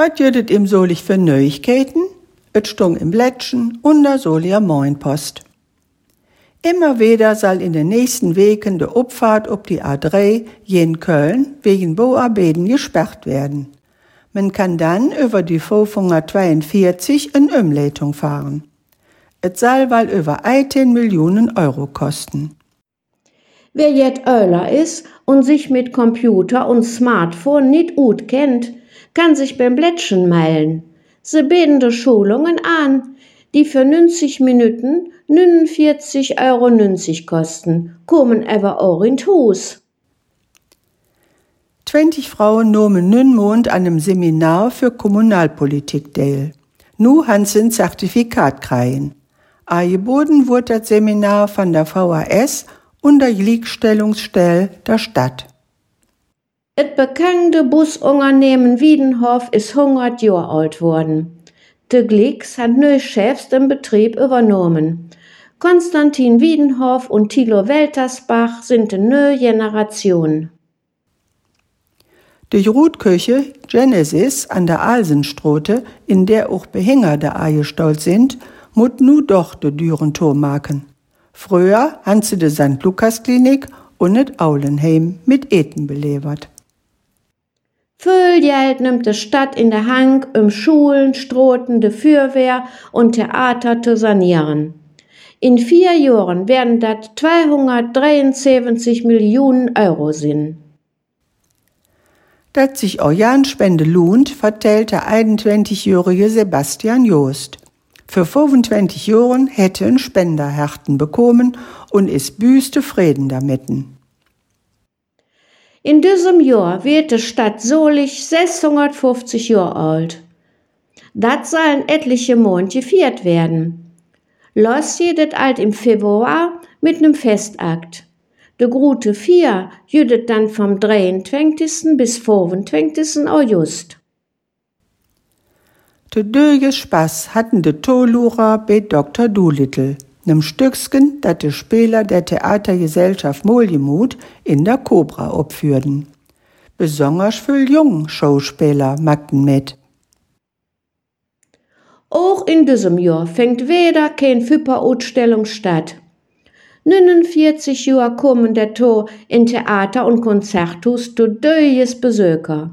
Was jödet im solich für Neuigkeiten? Et stung im Blättchen und da soll ihr Moinpost. Immer wieder soll in den nächsten Wegen de Abfahrt ob die A3 jen Köln wegen Bauarbeiten gesperrt werden. Man kann dann über die 542 in Umleitung fahren. Et soll wohl über 18 Millionen Euro kosten. Wer jet Öler ist und sich mit Computer und Smartphone nicht gut kennt, kann sich beim Blättchen meilen. Sie bieten de Schulungen an, die für 90 Minuten 49,90 Euro kosten, kommen aber auch in Hus. 20 Frauen nahmen nun Mond an einem Seminar für Kommunalpolitik teil. Nu han sie ein Zertifikat kriegen. Angeboten wurde das Seminar von der VHS und der Gleichstellungsstelle der Stadt. Et bekannte Busunternehmen Wiedenhof ist 100 Jahre alt worden. De Glicks hat neue Chefs den Betrieb übernommen. Konstantin Wiedenhof und Thilo Weltersbach sind de neue Generation. Die Rutküche Genesis an der Alsenstrote, in der auch Behänger der Eie stolz sind, mut nu doch de düren machen. Früher han sie de St. Lukas Klinik und net Aulenheim mit Eten belevert. Viel nimmt die Stadt in der Hand, um Schulen, Stroten, de Fürwehr und Theater zu sanieren. In vier Jahren werden das 273 Millionen Euro sein. Dat sich Organspende lohnt, vertellt der 21-jährige Sebastian Joost. Für 25 Jahren hätte ein Spender Härten bekommen und ist büste Frieden damit. In diesem Jahr wird die Stadt Solich 650 Jahre alt. Das sollen etliche Monate gefeiert werden. Los jedet alt im Februar mit nem Festakt. De Grute 4 jüdet dann vom 23. bis 25. August. De döge Spaß hatten de Tolurer bei Dr. Doolittle nem Stücksken, dat de Spieler der Theatergesellschaft Moljemut in der Cobra opführden. Besonders viel jungen Schauspieler magten mit. Auch in diesem Jahr fängt weder kein Füpper-Ausstellung statt. 49 Jahre kommen der Tor in Theater und Konzerthus zu döjes Besöker.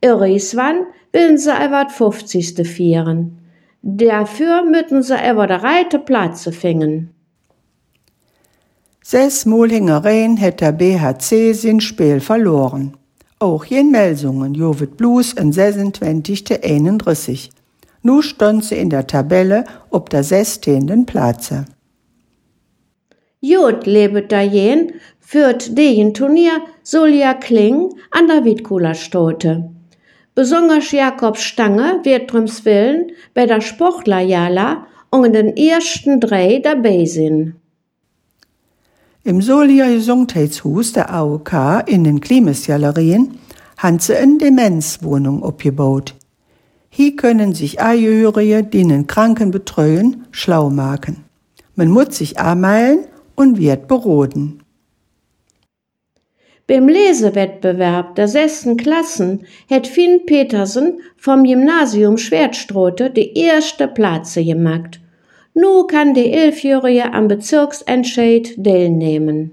Irgendwann will sie aber 50. feiern. Dafür müssen sie aber der reite Platz finden. Sechs Mulhingereien hätt der BHC sin Spiel verloren. Auch jen Melsungen jovet bloß in 26. 31. Nu stond sie in der Tabelle ob der 16. Platze. Jod lebet da jen, führt den Turnier Solja Kling an der Witkula Stote. Besonders Jakob Stange wird drums Willen bei der Sportlerjala und den ersten drei dabei sind. Im Solier Gesundheitshus der AOK in den Klimasgalerien haben sie eine Demenzwohnung abgebaut. Hier können sich Angehörige, die einen Kranken betreuen, schlau machen. Man muss sich anmelden und wird beroden. Beim Lesewettbewerb der sechsten Klassen hat Finn Petersen vom Gymnasium Schwertstrote die erste Platze gemacht. Nu kann die Elfjährige am Bezirksentscheid teilnehmen.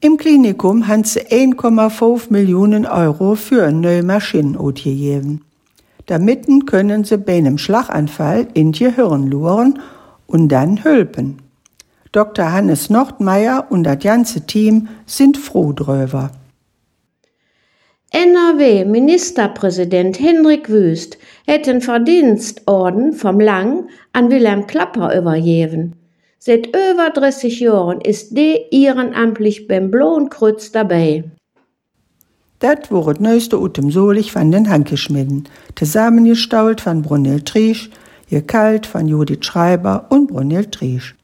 Im Klinikum haben sie 1,5 Millionen Euro für neue Maschine ausgegeben. Damit können sie bei einem Schlaganfall in die Hirn luren und dann helfen. Dr. Hannes Nordmeier und das ganze Team sind froh drüber. NRW-Ministerpräsident Hendrik Wüst hätte einen Verdienstorden vom Lang an Wilhelm Klapper übergeben. Seit über 30 Jahren ist der ehrenamtlich beim Blauen Kreuz dabei. Das wurde das neueste Utem Solich von den Hankeschmieden, zusammengestault von Brunel Triesch, gekalt von Judith Schreiber und Brunel Triesch.